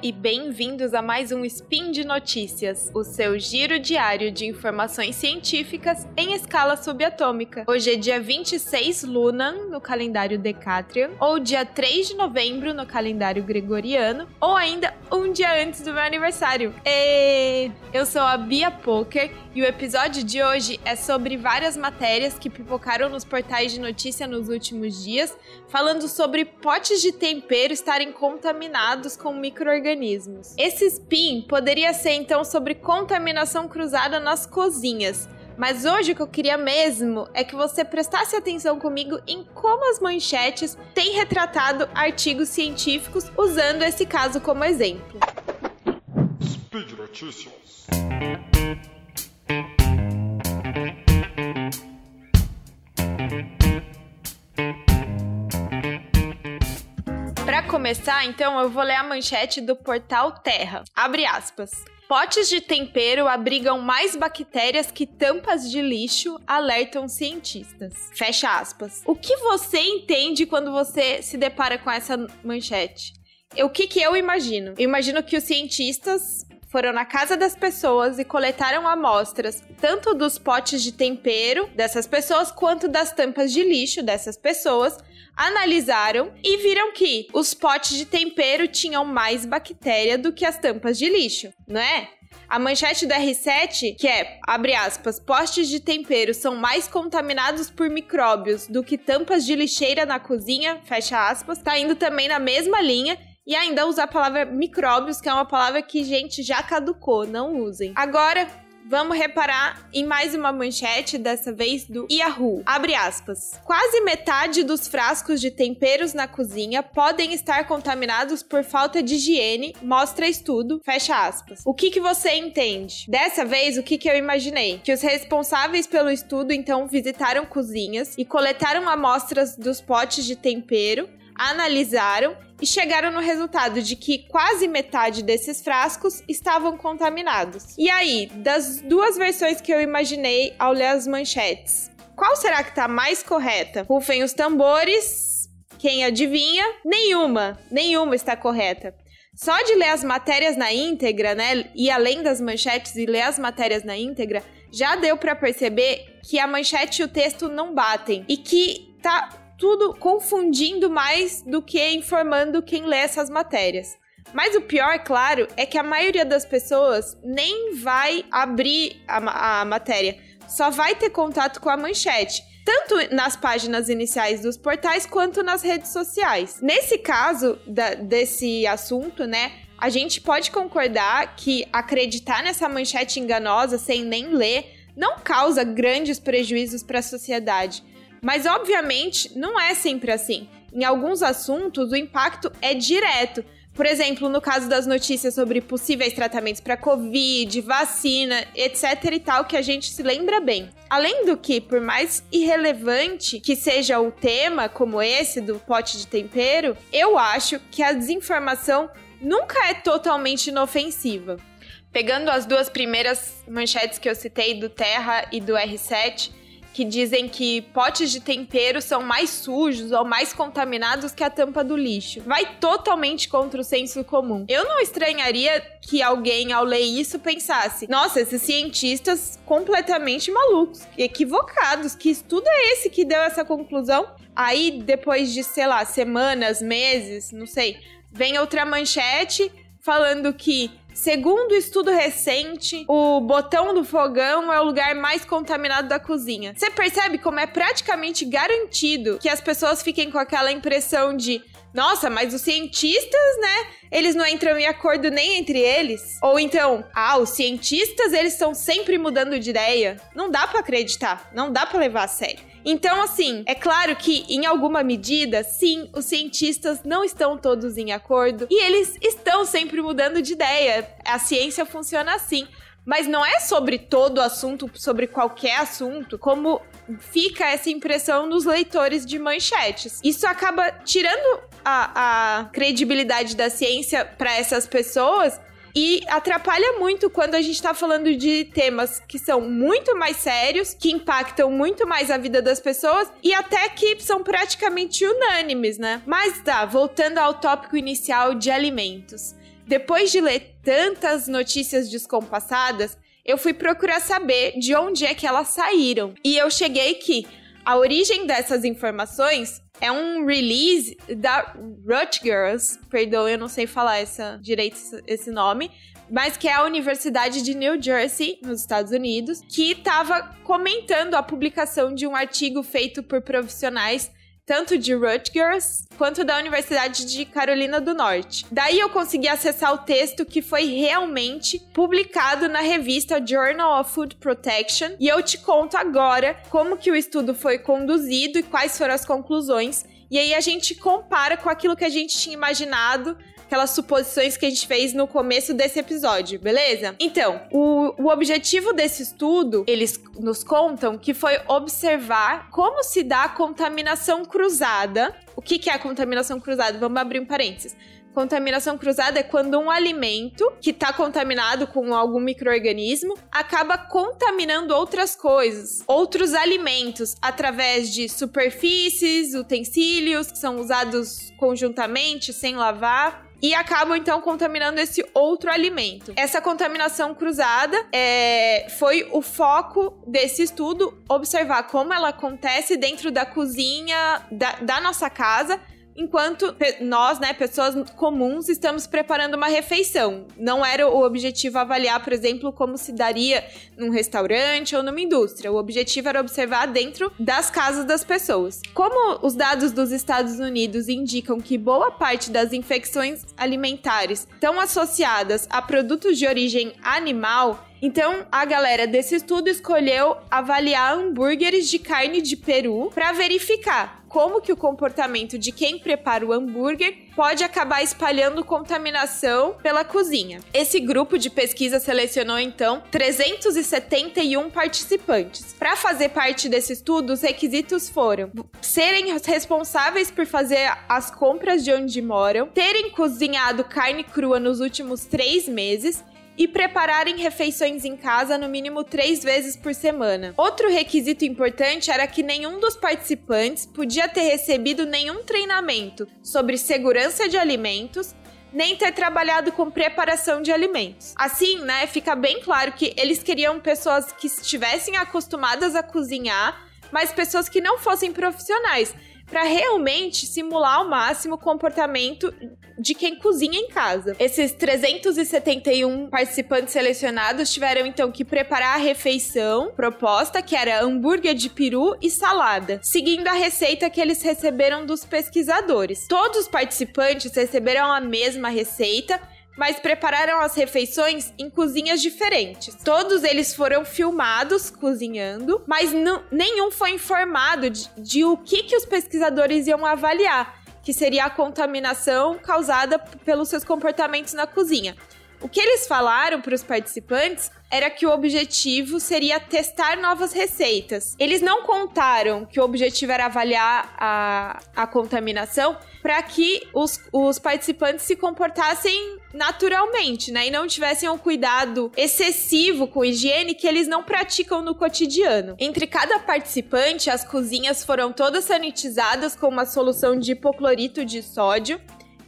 e bem-vindos a mais um Spin de Notícias, o seu giro diário de informações científicas em escala subatômica. Hoje é dia 26 Lunan no calendário Decatrian, ou dia 3 de novembro no calendário Gregoriano, ou ainda um dia antes do meu aniversário. E eu sou a Bia Poker e o episódio de hoje é sobre várias matérias que pipocaram nos portais de notícia nos últimos dias, falando sobre potes de tempero estarem contaminados com micro-organismos. Esse spin poderia ser então sobre contaminação cruzada nas cozinhas. Mas hoje o que eu queria mesmo é que você prestasse atenção comigo em como as manchetes têm retratado artigos científicos usando esse caso como exemplo. Speed Notícias. Começar, então, eu vou ler a manchete do portal Terra. Abre aspas. Potes de tempero abrigam mais bactérias que tampas de lixo, alertam cientistas. Fecha aspas. O que você entende quando você se depara com essa manchete? O que, que eu imagino? Eu imagino que os cientistas foram na casa das pessoas e coletaram amostras tanto dos potes de tempero dessas pessoas quanto das tampas de lixo dessas pessoas analisaram e viram que os potes de tempero tinham mais bactéria do que as tampas de lixo, não é? A manchete do R7, que é, abre aspas, postes de tempero são mais contaminados por micróbios do que tampas de lixeira na cozinha, fecha aspas, tá indo também na mesma linha e ainda usar a palavra micróbios, que é uma palavra que, gente, já caducou, não usem. Agora, Vamos reparar em mais uma manchete, dessa vez do Yahoo. Abre aspas. Quase metade dos frascos de temperos na cozinha podem estar contaminados por falta de higiene, mostra estudo. Fecha aspas. O que, que você entende? Dessa vez, o que, que eu imaginei? Que os responsáveis pelo estudo, então, visitaram cozinhas e coletaram amostras dos potes de tempero analisaram e chegaram no resultado de que quase metade desses frascos estavam contaminados. E aí, das duas versões que eu imaginei ao ler as manchetes, qual será que está mais correta? Rufem os tambores. Quem adivinha? Nenhuma, nenhuma está correta. Só de ler as matérias na íntegra, né, e além das manchetes e ler as matérias na íntegra, já deu para perceber que a manchete e o texto não batem e que tá tudo confundindo mais do que informando quem lê essas matérias. Mas o pior, claro, é que a maioria das pessoas nem vai abrir a, a matéria, só vai ter contato com a manchete tanto nas páginas iniciais dos portais quanto nas redes sociais. Nesse caso da, desse assunto, né, a gente pode concordar que acreditar nessa manchete enganosa sem nem ler não causa grandes prejuízos para a sociedade. Mas, obviamente, não é sempre assim. Em alguns assuntos, o impacto é direto. Por exemplo, no caso das notícias sobre possíveis tratamentos para Covid, vacina, etc e tal, que a gente se lembra bem. Além do que, por mais irrelevante que seja o tema, como esse do pote de tempero, eu acho que a desinformação nunca é totalmente inofensiva. Pegando as duas primeiras manchetes que eu citei, do Terra e do R7, que dizem que potes de tempero são mais sujos ou mais contaminados que a tampa do lixo. Vai totalmente contra o senso comum. Eu não estranharia que alguém, ao ler isso, pensasse: nossa, esses cientistas completamente malucos, equivocados, que estudo é esse que deu essa conclusão? Aí, depois de, sei lá, semanas, meses, não sei, vem outra manchete falando que Segundo estudo recente, o botão do fogão é o lugar mais contaminado da cozinha. Você percebe como é praticamente garantido que as pessoas fiquem com aquela impressão de nossa, mas os cientistas, né? Eles não entram em acordo nem entre eles. Ou então, ah, os cientistas, eles estão sempre mudando de ideia. Não dá para acreditar, não dá para levar a sério. Então, assim, é claro que em alguma medida, sim, os cientistas não estão todos em acordo e eles estão sempre mudando de ideia. A ciência funciona assim. Mas não é sobre todo assunto, sobre qualquer assunto, como fica essa impressão nos leitores de manchetes. Isso acaba tirando a, a credibilidade da ciência para essas pessoas e atrapalha muito quando a gente está falando de temas que são muito mais sérios, que impactam muito mais a vida das pessoas e até que são praticamente unânimes, né? Mas tá, voltando ao tópico inicial de alimentos. Depois de ler tantas notícias descompassadas, eu fui procurar saber de onde é que elas saíram. E eu cheguei que a origem dessas informações é um release da Rutgers, perdão, eu não sei falar essa, direito esse nome, mas que é a Universidade de New Jersey, nos Estados Unidos, que estava comentando a publicação de um artigo feito por profissionais tanto de Rutgers quanto da Universidade de Carolina do Norte. Daí eu consegui acessar o texto que foi realmente publicado na revista Journal of Food Protection e eu te conto agora como que o estudo foi conduzido e quais foram as conclusões. E aí a gente compara com aquilo que a gente tinha imaginado aquelas suposições que a gente fez no começo desse episódio, beleza? Então, o, o objetivo desse estudo, eles nos contam que foi observar como se dá a contaminação cruzada. O que, que é a contaminação cruzada? Vamos abrir um parênteses. Contaminação cruzada é quando um alimento que está contaminado com algum microorganismo acaba contaminando outras coisas, outros alimentos, através de superfícies, utensílios que são usados conjuntamente, sem lavar e acabam então contaminando esse outro alimento. Essa contaminação cruzada é, foi o foco desse estudo, observar como ela acontece dentro da cozinha da, da nossa casa enquanto nós, né, pessoas comuns, estamos preparando uma refeição. Não era o objetivo avaliar, por exemplo, como se daria num restaurante ou numa indústria. O objetivo era observar dentro das casas das pessoas. Como os dados dos Estados Unidos indicam que boa parte das infecções alimentares estão associadas a produtos de origem animal, então, a galera desse estudo escolheu avaliar hambúrgueres de carne de peru para verificar como que o comportamento de quem prepara o hambúrguer pode acabar espalhando contaminação pela cozinha. Esse grupo de pesquisa selecionou então 371 participantes. Para fazer parte desse estudo, os requisitos foram serem responsáveis por fazer as compras de onde moram, terem cozinhado carne crua nos últimos três meses e prepararem refeições em casa no mínimo três vezes por semana. Outro requisito importante era que nenhum dos participantes podia ter recebido nenhum treinamento sobre segurança de alimentos nem ter trabalhado com preparação de alimentos. Assim, né, fica bem claro que eles queriam pessoas que estivessem acostumadas a cozinhar, mas pessoas que não fossem profissionais para realmente simular ao máximo o comportamento de quem cozinha em casa. Esses 371 participantes selecionados tiveram então que preparar a refeição proposta, que era hambúrguer de peru e salada, seguindo a receita que eles receberam dos pesquisadores. Todos os participantes receberam a mesma receita mas prepararam as refeições em cozinhas diferentes. Todos eles foram filmados cozinhando, mas nenhum foi informado de, de o que, que os pesquisadores iam avaliar, que seria a contaminação causada pelos seus comportamentos na cozinha. O que eles falaram para os participantes era que o objetivo seria testar novas receitas. Eles não contaram que o objetivo era avaliar a, a contaminação para que os, os participantes se comportassem naturalmente, né? E não tivessem um cuidado excessivo com higiene que eles não praticam no cotidiano. Entre cada participante, as cozinhas foram todas sanitizadas com uma solução de hipoclorito de sódio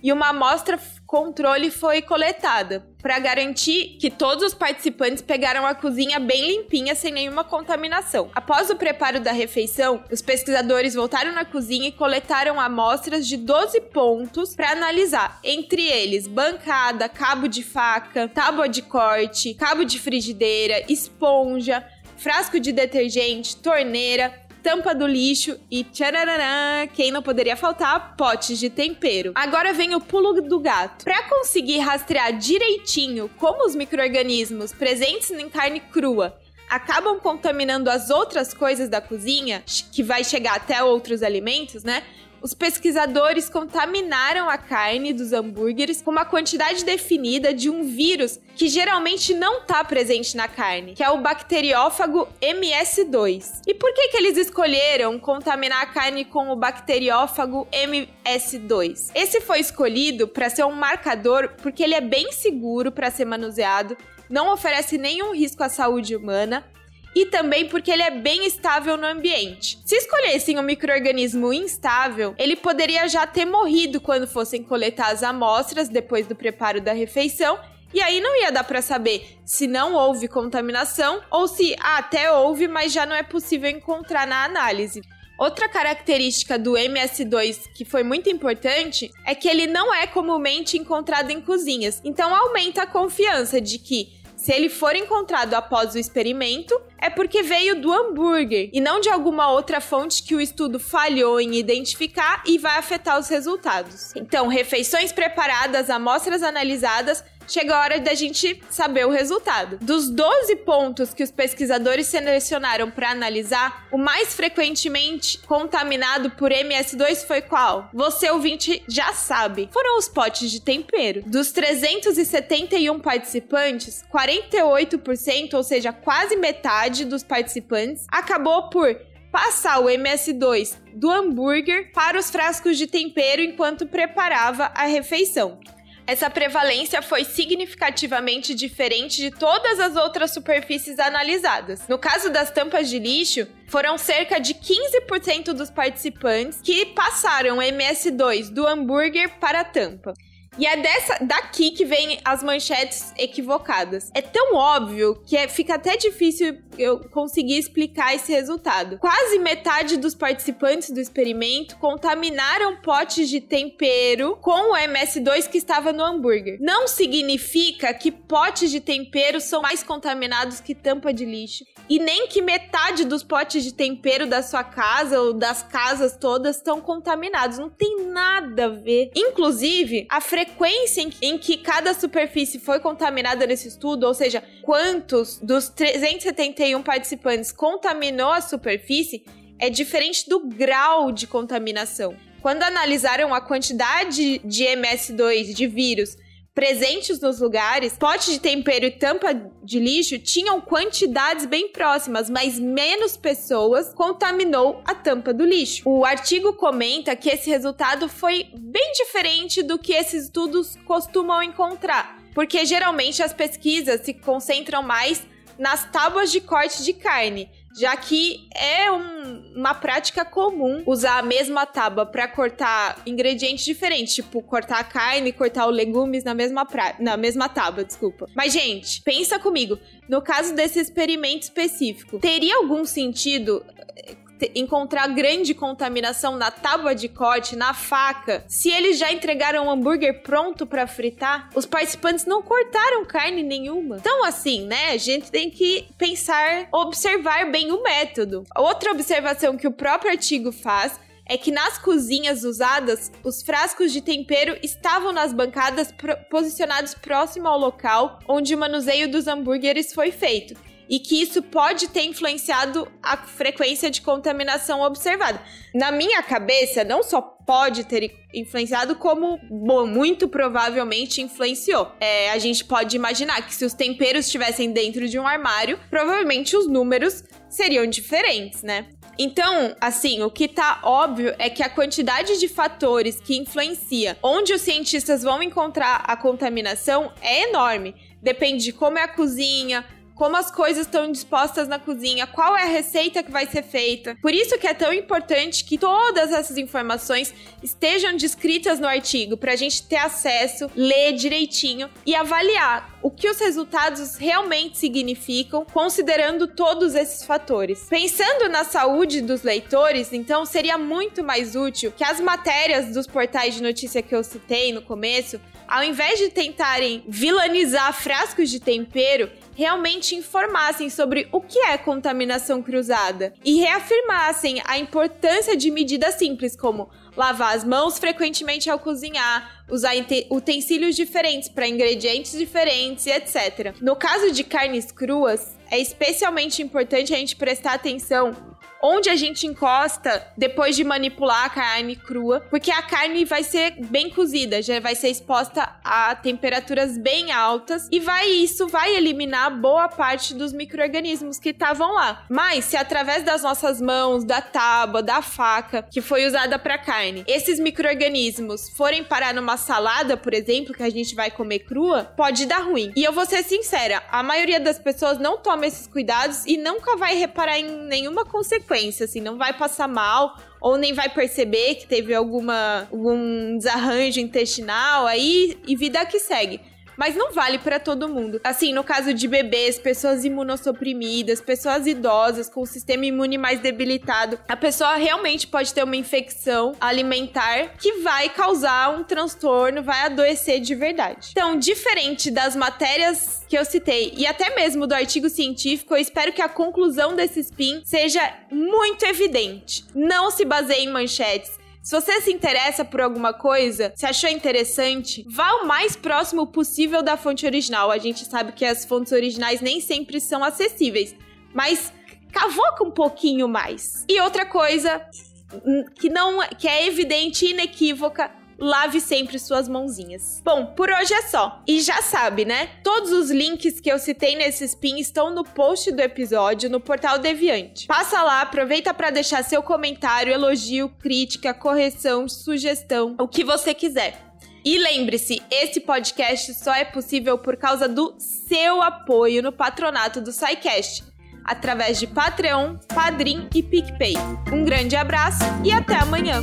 e uma amostra controle foi coletada para garantir que todos os participantes pegaram a cozinha bem limpinha sem nenhuma contaminação. Após o preparo da refeição, os pesquisadores voltaram na cozinha e coletaram amostras de 12 pontos para analisar, entre eles bancada, cabo de faca, tábua de corte, cabo de frigideira, esponja, frasco de detergente, torneira, tampa do lixo e quem não poderia faltar, potes de tempero. Agora vem o pulo do gato. Para conseguir rastrear direitinho como os micro-organismos presentes em carne crua acabam contaminando as outras coisas da cozinha, que vai chegar até outros alimentos, né? Os pesquisadores contaminaram a carne dos hambúrgueres com uma quantidade definida de um vírus que geralmente não está presente na carne, que é o bacteriófago MS2. E por que, que eles escolheram contaminar a carne com o bacteriófago MS2? Esse foi escolhido para ser um marcador porque ele é bem seguro para ser manuseado, não oferece nenhum risco à saúde humana e também porque ele é bem estável no ambiente. Se escolhessem um microorganismo instável, ele poderia já ter morrido quando fossem coletar as amostras depois do preparo da refeição e aí não ia dar para saber se não houve contaminação ou se ah, até houve, mas já não é possível encontrar na análise. Outra característica do MS2 que foi muito importante é que ele não é comumente encontrado em cozinhas. Então aumenta a confiança de que se ele for encontrado após o experimento, é porque veio do hambúrguer e não de alguma outra fonte que o estudo falhou em identificar e vai afetar os resultados. Então, refeições preparadas, amostras analisadas chega a hora da gente saber o resultado. Dos 12 pontos que os pesquisadores selecionaram para analisar, o mais frequentemente contaminado por MS2 foi qual? Você ouvinte já sabe. Foram os potes de tempero. Dos 371 participantes, 48%, ou seja, quase metade dos participantes, acabou por passar o MS2 do hambúrguer para os frascos de tempero enquanto preparava a refeição essa prevalência foi significativamente diferente de todas as outras superfícies analisadas. No caso das tampas de lixo, foram cerca de 15% dos participantes que passaram MS2 do hambúrguer para a tampa. E é dessa daqui que vem as manchetes equivocadas. É tão óbvio que é, fica até difícil eu conseguir explicar esse resultado. Quase metade dos participantes do experimento contaminaram potes de tempero com o MS2 que estava no hambúrguer. Não significa que potes de tempero são mais contaminados que tampa de lixo. E nem que metade dos potes de tempero da sua casa ou das casas todas estão contaminados. Não tem nada a ver. Inclusive, a frequência em, em que cada superfície foi contaminada nesse estudo, ou seja, quantos dos 371 participantes contaminou a superfície, é diferente do grau de contaminação. Quando analisaram a quantidade de MS2 de vírus presentes nos lugares, pote de tempero e tampa de lixo tinham quantidades bem próximas, mas menos pessoas contaminou a tampa do lixo. O artigo comenta que esse resultado foi bem diferente do que esses estudos costumam encontrar, porque geralmente as pesquisas se concentram mais nas tábuas de corte de carne já que é um, uma prática comum usar a mesma tábua para cortar ingredientes diferentes, tipo cortar a carne, cortar os legumes na mesma pra... na mesma tábua, desculpa. Mas gente, pensa comigo, no caso desse experimento específico, teria algum sentido encontrar grande contaminação na tábua de corte, na faca, se eles já entregaram um hambúrguer pronto para fritar, os participantes não cortaram carne nenhuma. Então, assim, né, a gente tem que pensar, observar bem o método. Outra observação que o próprio artigo faz é que nas cozinhas usadas, os frascos de tempero estavam nas bancadas posicionados próximo ao local onde o manuseio dos hambúrgueres foi feito e que isso pode ter influenciado a frequência de contaminação observada. Na minha cabeça, não só pode ter influenciado, como bom, muito provavelmente influenciou. É, a gente pode imaginar que se os temperos estivessem dentro de um armário, provavelmente os números seriam diferentes, né? Então, assim, o que tá óbvio é que a quantidade de fatores que influencia onde os cientistas vão encontrar a contaminação é enorme. Depende de como é a cozinha, como as coisas estão dispostas na cozinha, qual é a receita que vai ser feita. Por isso que é tão importante que todas essas informações estejam descritas no artigo para a gente ter acesso, ler direitinho e avaliar o que os resultados realmente significam, considerando todos esses fatores. Pensando na saúde dos leitores, então seria muito mais útil que as matérias dos portais de notícia que eu citei no começo, ao invés de tentarem vilanizar frascos de tempero, realmente informassem sobre o que é contaminação cruzada e reafirmassem a importância de medidas simples como lavar as mãos frequentemente ao cozinhar, usar utensílios diferentes para ingredientes diferentes etc. No caso de carnes cruas, é especialmente importante a gente prestar atenção onde a gente encosta depois de manipular a carne crua, porque a carne vai ser bem cozida, já vai ser exposta a temperaturas bem altas e vai isso vai eliminar boa parte dos micro-organismos que estavam lá. Mas se através das nossas mãos, da tábua, da faca que foi usada para carne, esses micro-organismos forem parar numa salada, por exemplo, que a gente vai comer crua, pode dar ruim. E eu vou ser sincera, a maioria das pessoas não toma esses cuidados e nunca vai reparar em nenhuma consequência, assim, não vai passar mal ou nem vai perceber que teve alguma algum desarranjo intestinal aí e vida que segue mas não vale para todo mundo. Assim, no caso de bebês, pessoas imunossuprimidas, pessoas idosas com o sistema imune mais debilitado, a pessoa realmente pode ter uma infecção alimentar que vai causar um transtorno, vai adoecer de verdade. Então, diferente das matérias que eu citei e até mesmo do artigo científico, eu espero que a conclusão desse spin seja muito evidente. Não se baseie em manchetes, se você se interessa por alguma coisa, se achou interessante, vá o mais próximo possível da fonte original. A gente sabe que as fontes originais nem sempre são acessíveis, mas cavoca um pouquinho mais. E outra coisa que não que é evidente e inequívoca lave sempre suas mãozinhas. Bom, por hoje é só. E já sabe, né? Todos os links que eu citei nesse spin estão no post do episódio no portal Deviante. Passa lá, aproveita para deixar seu comentário, elogio, crítica, correção, sugestão, o que você quiser. E lembre-se, esse podcast só é possível por causa do seu apoio no patronato do SciCast, através de Patreon, Padrim e PicPay. Um grande abraço e até amanhã!